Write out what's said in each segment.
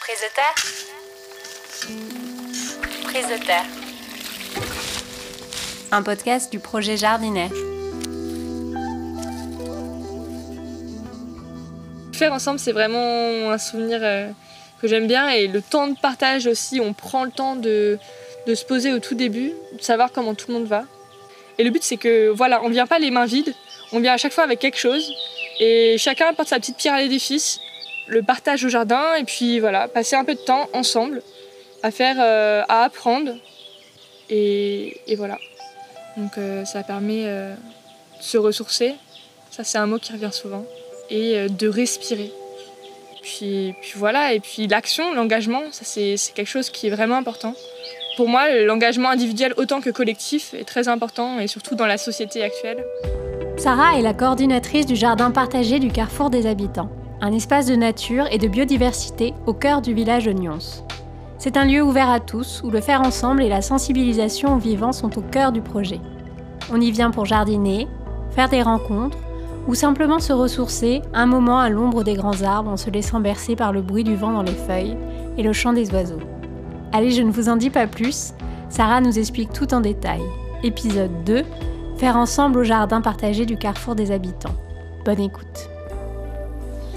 Prise de terre Prise de terre. Un podcast du projet Jardinet. Faire ensemble, c'est vraiment un souvenir euh, que j'aime bien et le temps de partage aussi, on prend le temps de, de se poser au tout début, de savoir comment tout le monde va. Et le but, c'est que voilà, on vient pas les mains vides, on vient à chaque fois avec quelque chose et chacun apporte sa petite pierre à l'édifice, le partage au jardin et puis voilà, passer un peu de temps ensemble à faire, euh, à apprendre et, voilà. Donc euh, ça permet euh, de se ressourcer, ça c'est un mot qui revient souvent, et de respirer. Puis, puis voilà, et puis l'action, l'engagement, ça c'est quelque chose qui est vraiment important. Pour moi, l'engagement individuel autant que collectif est très important, et surtout dans la société actuelle. Sarah est la coordinatrice du jardin partagé du Carrefour des Habitants, un espace de nature et de biodiversité au cœur du village de Nyons. C'est un lieu ouvert à tous où le faire ensemble et la sensibilisation aux vivants sont au cœur du projet. On y vient pour jardiner, faire des rencontres ou simplement se ressourcer un moment à l'ombre des grands arbres en se laissant bercer par le bruit du vent dans les feuilles et le chant des oiseaux. Allez, je ne vous en dis pas plus, Sarah nous explique tout en détail. Épisode 2 Faire ensemble au jardin partagé du Carrefour des Habitants. Bonne écoute.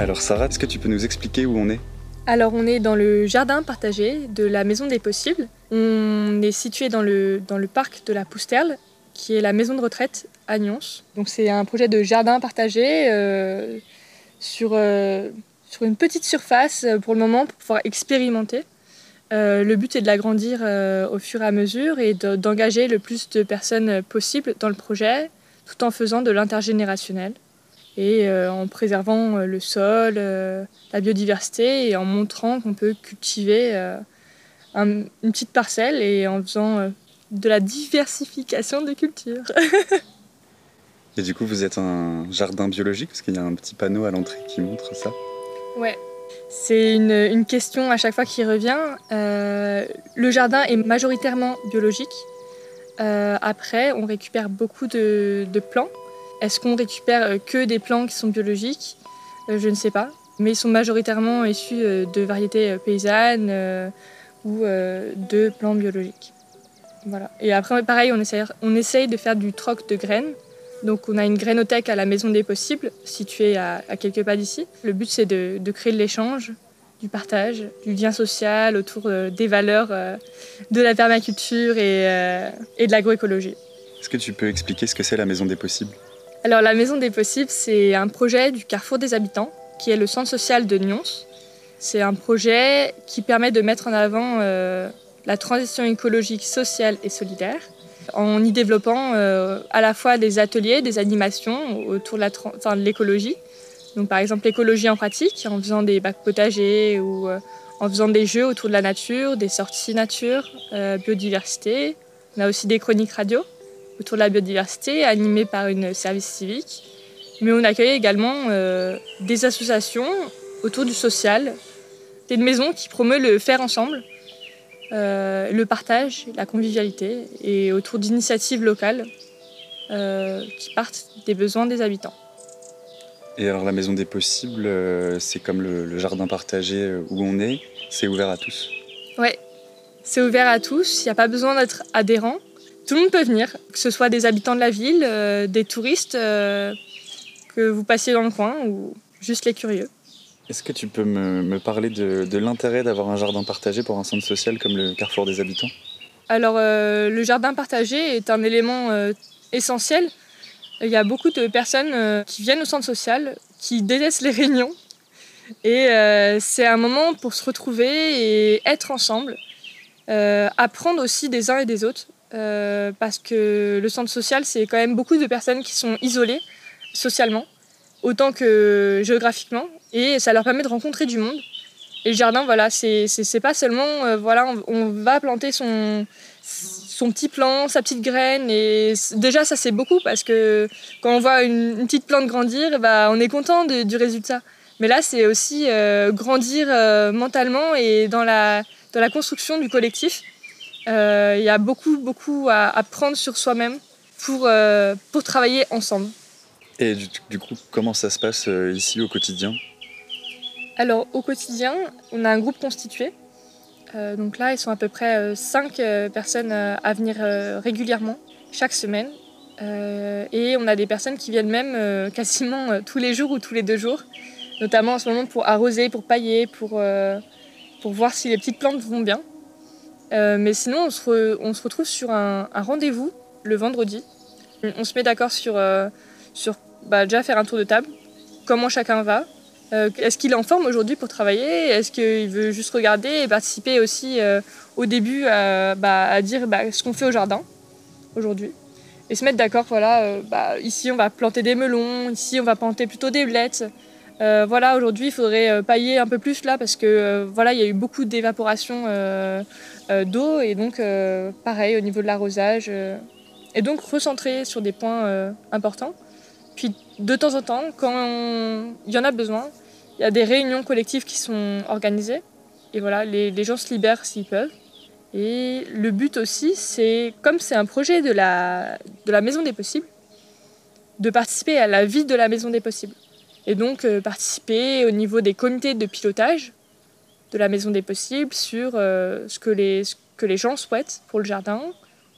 Alors Sarah, est-ce que tu peux nous expliquer où on est? Alors on est dans le jardin partagé de la Maison des Possibles. On est situé dans le, parc de la Pousterle, qui est la maison de retraite à Nyons. C'est un projet de jardin partagé euh, sur, euh, sur une petite surface euh, pour le moment pour pouvoir expérimenter. Le but est de l'agrandir au fur et à mesure et de- d'engager le plus de personnes possible dans le projet, tout en faisant de l'intergénérationnel et euh, en préservant euh, le sol, euh, la biodiversité et en montrant qu'on peut cultiver un- une petite parcelle et en faisant de la diversification des cultures. Et du coup, vous êtes un jardin biologique parce qu'il y a un petit panneau à l'entrée qui montre ça. Ouais. C'est une, une question à chaque fois qui revient. Euh, le jardin est majoritairement biologique. Euh, après, on récupère beaucoup de, de plants. Est-ce qu'on récupère euh, que des plants qui sont biologiques? Euh, Je ne sais pas. Mais ils sont majoritairement issus euh, de variétés paysannes ou de plants biologiques. Voilà. Et après, pareil, on essaye, on essaye de faire du troc de graines. Donc on a une grainothèque à la Maison des Possibles, située à, quelques pas d'ici. Le but c'est de, créer de l'échange, du partage, du lien social autour des valeurs de la permaculture et, et de l'agroécologie. Est-ce que tu peux expliquer ce que c'est la Maison des Possibles? Alors la Maison des Possibles, c'est un projet du Carrefour des Habitants, qui est le centre social de Nyons. C'est un projet qui permet de mettre en avant euh, la transition écologique, sociale et solidaire, en y développant euh, à la fois des ateliers, des animations autour de l'écologie. Donc par exemple l'écologie en pratique, en faisant des bacs potagers ou euh, en faisant des jeux autour de la nature, des sorties nature, biodiversité. On a aussi des chroniques radio autour de la biodiversité, animées par une service civique. Mais on accueille également euh, des associations autour du social. C'est une maison qui promeut le faire ensemble, euh, le partage, la convivialité, et autour d'initiatives locales euh, qui partent des besoins des habitants. Et alors la Maison des Possibles, c'est comme le, le jardin partagé où on est, c'est ouvert à tous. Ouais, c'est ouvert à tous, il n'y a pas besoin d'être adhérent. Tout le monde peut venir, que ce soit des habitants de la ville, euh, des touristes, euh, que vous passiez dans le coin ou juste les curieux. Est-ce que tu peux me, me parler de, de l'intérêt d'avoir un jardin partagé pour un centre social comme le Carrefour des Habitants? Alors, euh, le jardin partagé est un élément essentiel. Il y a beaucoup de personnes qui viennent au centre social, qui délaissent les réunions. Et c'est un moment pour se retrouver et être ensemble. Euh, apprendre aussi des uns et des autres. Euh, parce que le centre social, c'est quand même beaucoup de personnes qui sont isolées socialement, autant que géographiquement. Et ça leur permet de rencontrer du monde. Et le jardin, voilà, c'est pas seulement, euh, voilà, on, va planter son, son petit plant, sa petite graine. Et déjà, ça, c'est beaucoup parce que quand on voit une, petite plante grandir, ben, on est content du résultat. Mais là, c'est aussi euh, grandir mentalement et dans la, dans la construction du collectif. Euh, Il y a beaucoup, beaucoup à, à prendre sur soi-même pour, euh, pour travailler ensemble. Et du, du coup, comment ça se passe euh, ici au quotidien? Alors au quotidien, on a un groupe constitué. Euh, donc là, ils sont à peu près 5 personnes à venir régulièrement, chaque semaine. et on a des personnes qui viennent même quasiment tous les jours ou tous les deux jours, notamment en ce moment pour arroser, pour pailler, pour, pour voir si les petites plantes vont bien. Mais sinon, on se, retrouve sur un rendez-vous le vendredi. On se met d'accord sur, euh, sur bah, déjà faire un tour de table, comment chacun va. Euh, est-ce qu'il est en forme aujourd'hui pour travailler? Est-ce qu'il veut juste regarder et participer aussi euh, au début à, bah, dire bah, ce qu'on fait au jardin aujourd'hui? Et se mettre d'accord, voilà, ici on va planter des melons, ici on va planter plutôt des blettes. Voilà, aujourd'hui il faudrait pailler un peu plus là parce que voilà, il y a eu beaucoup d'évaporation d'eau et donc pareil au niveau de l'arrosage. Et donc recentrer sur des points euh, importants. Puis de temps en temps, quand il y en a besoin, il y a des réunions collectives qui sont organisées. Et voilà, les, les gens se libèrent s'ils peuvent. Et le but aussi, c'est, comme c'est un projet de la, de la Maison des Possibles, de participer à la vie de la Maison des Possibles. Et donc euh, participer au niveau des comités de pilotage de la Maison des Possibles sur euh, ce, que les, gens souhaitent pour le jardin,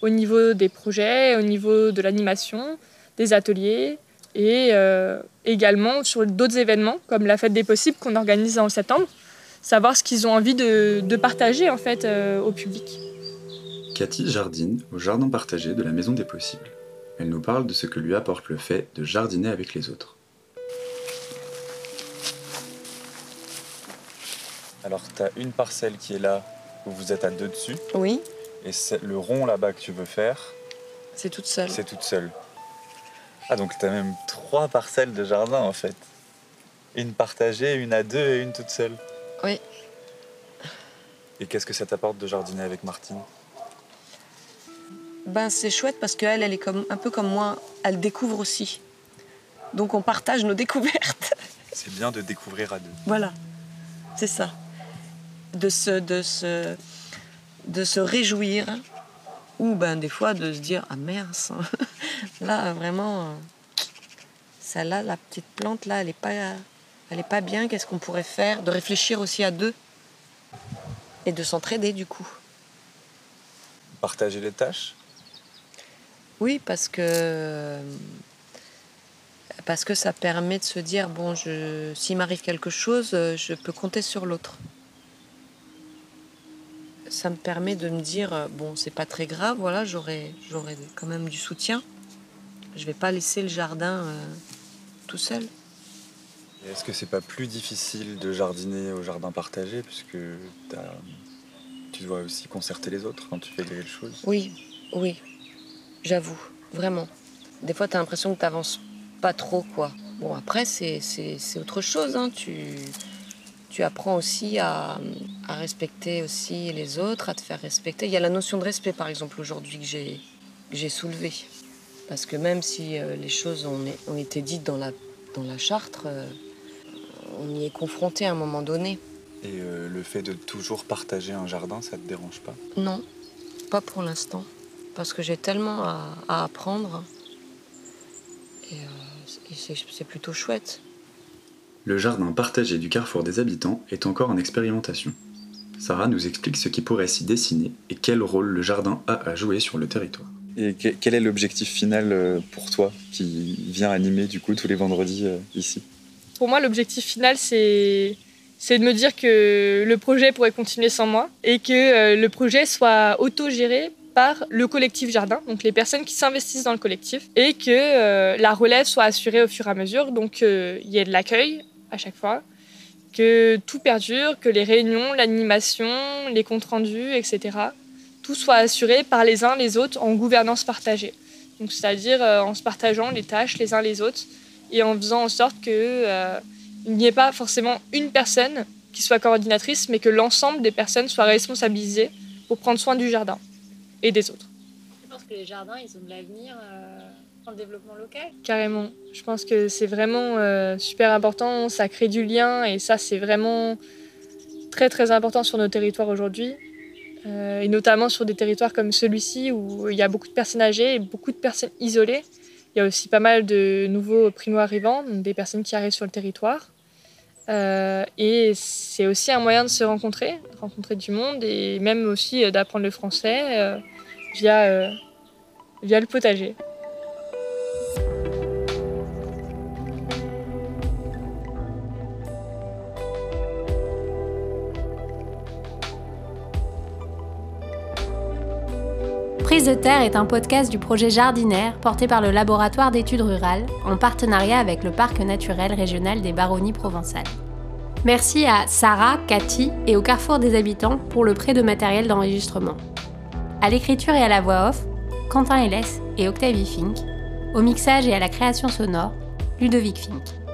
au niveau des projets, au niveau de l'animation, des ateliers et euh, également sur d'autres événements comme la fête des possibles qu'on organise en septembre, savoir ce qu'ils ont envie de, partager en fait au public. Cathy jardine au jardin partagé de la Maison des Possibles. Elle nous parle de ce que lui apporte le fait de jardiner avec les autres. Alors, tu as une parcelle qui est là, où vous êtes à deux dessus. Oui. Et le rond là-bas que tu veux faire, c'est toute seule. C'est toute seule. Ah, donc tu as même trois parcelles de jardin en fait. Une partagée, une à deux et une toute seule. Oui. Et qu'est-ce que ça t'apporte de jardiner avec Martine? Ben c'est chouette parce qu'elle, elle est comme, un peu comme moi, elle découvre aussi. Donc on partage nos découvertes. C'est bien de découvrir à deux. Voilà, c'est ça. De se, de se, de se réjouir ou ben des fois de se dire ah mince là vraiment celle-là la petite plante là elle est pas elle est pas bien qu'est-ce qu'on pourrait faire? De réfléchir aussi à deux et de s'entraider du coup. Partager les tâches? Oui parce que parce que ça permet de se dire bon je s'il m'arrive quelque chose je peux compter sur l'autre ça me permet de me dire euh, bon, c'est pas très grave, voilà, j'aurai j'aurai quand même du soutien. Je vais pas laisser le jardin euh, tout seul. Est-ce que c'est pas plus difficile de jardiner au jardin partagé puisque tu dois aussi concerter les autres quand tu fais quelque chose? Oui, oui, j'avoue, vraiment. Des fois, tu as l'impression que tu avances pas trop, quoi. Bon, après, c'est autre chose. Hein. Tu, tu apprends aussi à, respecter aussi les autres, à te faire respecter. Il y a la notion de respect, par exemple, aujourd'hui que j'ai, j'ai soulevée. Parce que même si euh, les choses ont, été dites dans la, dans la charte, euh, on y est confronté à un moment donné. Et euh, le fait de toujours partager un jardin, ça te dérange pas? Non, pas pour l'instant. Parce que j'ai tellement à, apprendre. Et, et c'est plutôt chouette le jardin partagé du carrefour des habitants est encore en expérimentation. Sarah nous explique ce qui pourrait s'y dessiner et quel rôle le jardin a à jouer sur le territoire. Et quel est l'objectif final euh, pour toi qui vient animer du coup tous les vendredis euh, ici? Pour moi, l'objectif final, c'est c'est de me dire que le projet pourrait continuer sans moi et que euh, le projet soit autogéré par le collectif jardin, donc les personnes qui s'investissent dans le collectif, et que la relève soit assurée au fur et à mesure, donc il y ait de l'accueil, à chaque fois, que tout perdure, que les réunions, l'animation, les comptes rendus, etc., tout soit assuré par les uns les autres en gouvernance partagée. Donc, c'est-à-dire euh, en se partageant les tâches les uns les autres et en faisant en sorte qu'il euh, n'y ait pas forcément une personne qui soit coordinatrice, mais que l'ensemble des personnes soient responsabilisées pour prendre soin du jardin et des autres. Je pense que les jardins, ils ont de l'avenir. Euh, le développement local Carrément. Je pense que c'est vraiment euh, super important. Ça crée du lien et ça, c'est vraiment très très important sur nos territoires aujourd'hui. Euh, et notamment sur des territoires comme celui-ci où il y a beaucoup de personnes âgées et beaucoup de personnes isolées. Il y a aussi pas mal de nouveaux primo-arrivants, des personnes qui arrivent sur le territoire. et c'est aussi un moyen de se rencontrer, rencontrer du monde et même aussi d'apprendre le français via, via le potager. Prise de terre est un podcast du projet Jardinaire porté par le laboratoire d'études rurales en partenariat avec le parc naturel régional des Baronnies provençales. Merci à Sarah, Cathy et au Carrefour des Habitants pour le prêt de matériel d'enregistrement. À l'écriture et à la voix off, Quentin Hélès et Octavie Fink. Au mixage et à la création sonore, Ludovic Fink.